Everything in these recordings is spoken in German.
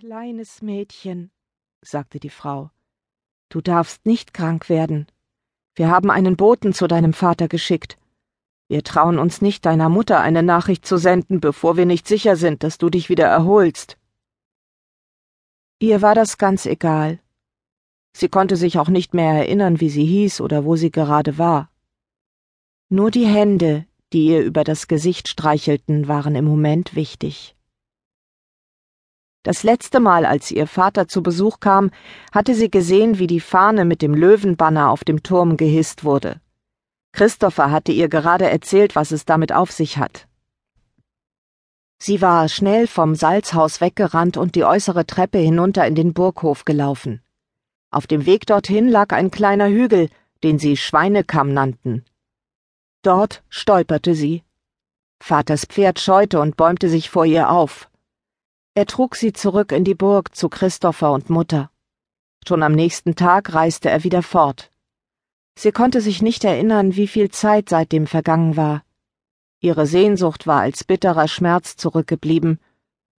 Kleines Mädchen, sagte die Frau, du darfst nicht krank werden. Wir haben einen Boten zu deinem Vater geschickt. Wir trauen uns nicht, deiner Mutter eine Nachricht zu senden, bevor wir nicht sicher sind, dass du dich wieder erholst. Ihr war das ganz egal. Sie konnte sich auch nicht mehr erinnern, wie sie hieß oder wo sie gerade war. Nur die Hände, die ihr über das Gesicht streichelten, waren im Moment wichtig. Das letzte Mal, als ihr Vater zu Besuch kam, hatte sie gesehen, wie die Fahne mit dem Löwenbanner auf dem Turm gehisst wurde. Christopher hatte ihr gerade erzählt, was es damit auf sich hat. Sie war schnell vom Salzhaus weggerannt und die äußere Treppe hinunter in den Burghof gelaufen. Auf dem Weg dorthin lag ein kleiner Hügel, den sie Schweinekamm nannten. Dort stolperte sie. Vaters Pferd scheute und bäumte sich vor ihr auf. Er trug sie zurück in die Burg zu Christopher und Mutter. Schon am nächsten Tag reiste er wieder fort. Sie konnte sich nicht erinnern, wie viel Zeit seitdem vergangen war. Ihre Sehnsucht war als bitterer Schmerz zurückgeblieben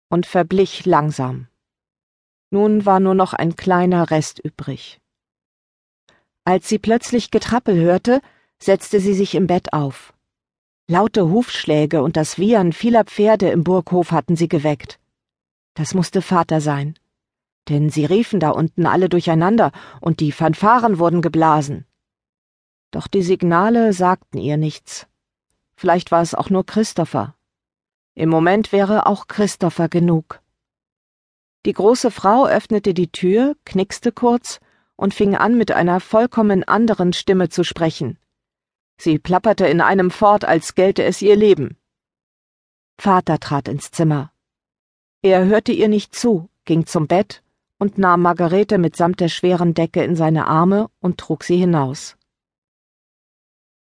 und verblich langsam. Nun war nur noch ein kleiner Rest übrig. Als sie plötzlich Getrappel hörte, setzte sie sich im Bett auf. Laute Hufschläge und das Wiehern vieler Pferde im Burghof hatten sie geweckt. Das musste Vater sein. Denn sie riefen da unten alle durcheinander und die Fanfaren wurden geblasen. Doch die Signale sagten ihr nichts. Vielleicht war es auch nur Christopher. Im Moment wäre auch Christopher genug. Die große Frau öffnete die Tür, knickste kurz und fing an, mit einer vollkommen anderen Stimme zu sprechen. Sie plapperte in einem fort, als gelte es ihr Leben. Vater trat ins Zimmer. Er hörte ihr nicht zu, ging zum Bett und nahm Margarete mitsamt der schweren Decke in seine Arme und trug sie hinaus.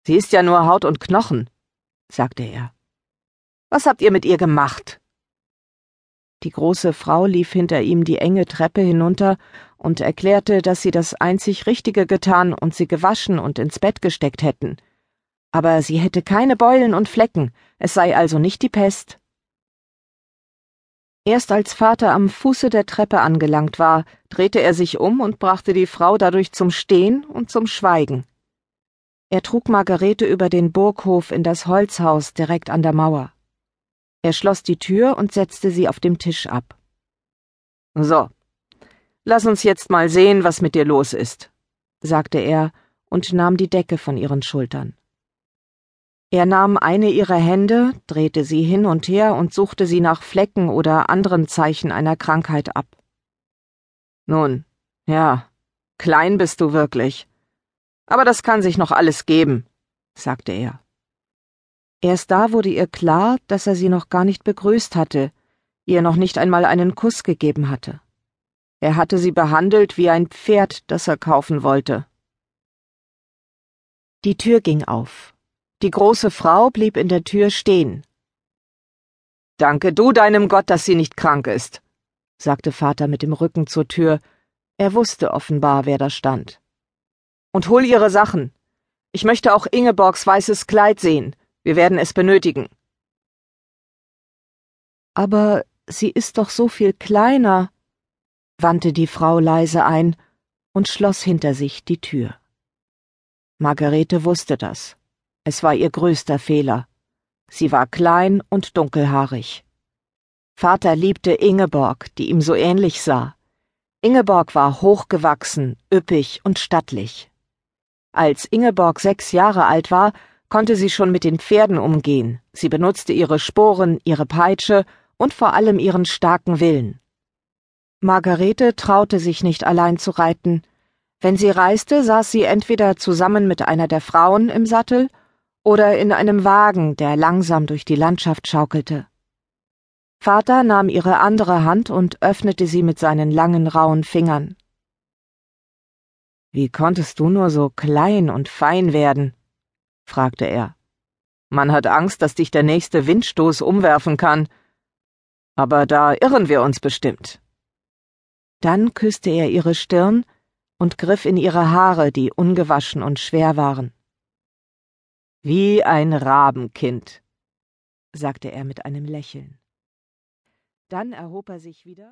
Sie ist ja nur Haut und Knochen, sagte er. Was habt ihr mit ihr gemacht? Die große Frau lief hinter ihm die enge Treppe hinunter und erklärte, dass sie das einzig Richtige getan und sie gewaschen und ins Bett gesteckt hätten. Aber sie hätte keine Beulen und Flecken, es sei also nicht die Pest. Erst als Vater am Fuße der Treppe angelangt war, drehte er sich um und brachte die Frau dadurch zum Stehen und zum Schweigen. Er trug Margarete über den Burghof in das Holzhaus direkt an der Mauer. Er schloss die Tür und setzte sie auf dem Tisch ab. So, lass uns jetzt mal sehen, was mit dir los ist, sagte er und nahm die Decke von ihren Schultern. Er nahm eine ihrer Hände, drehte sie hin und her und suchte sie nach Flecken oder anderen Zeichen einer Krankheit ab. Nun, ja, klein bist du wirklich. Aber das kann sich noch alles geben, sagte er. Erst da wurde ihr klar, dass er sie noch gar nicht begrüßt hatte, ihr noch nicht einmal einen Kuss gegeben hatte. Er hatte sie behandelt wie ein Pferd, das er kaufen wollte. Die Tür ging auf. Die große Frau blieb in der Tür stehen. Danke du deinem Gott, dass sie nicht krank ist, sagte Vater mit dem Rücken zur Tür. Er wusste offenbar, wer da stand. Und hol ihre Sachen. Ich möchte auch Ingeborgs weißes Kleid sehen. Wir werden es benötigen. Aber sie ist doch so viel kleiner, wandte die Frau leise ein und schloss hinter sich die Tür. Margarete wusste das. Es war ihr größter Fehler. Sie war klein und dunkelhaarig. Vater liebte Ingeborg, die ihm so ähnlich sah. Ingeborg war hochgewachsen, üppig und stattlich. Als Ingeborg sechs Jahre alt war, konnte sie schon mit den Pferden umgehen, sie benutzte ihre Sporen, ihre Peitsche und vor allem ihren starken Willen. Margarete traute sich nicht allein zu reiten. Wenn sie reiste, saß sie entweder zusammen mit einer der Frauen im Sattel oder in einem Wagen, der langsam durch die Landschaft schaukelte. Vater nahm ihre andere Hand und öffnete sie mit seinen langen rauen Fingern. Wie konntest du nur so klein und fein werden? fragte er. Man hat Angst, dass dich der nächste Windstoß umwerfen kann. Aber da irren wir uns bestimmt. Dann küsste er ihre Stirn und griff in ihre Haare, die ungewaschen und schwer waren. Wie ein Rabenkind, sagte er mit einem Lächeln. Dann erhob er sich wieder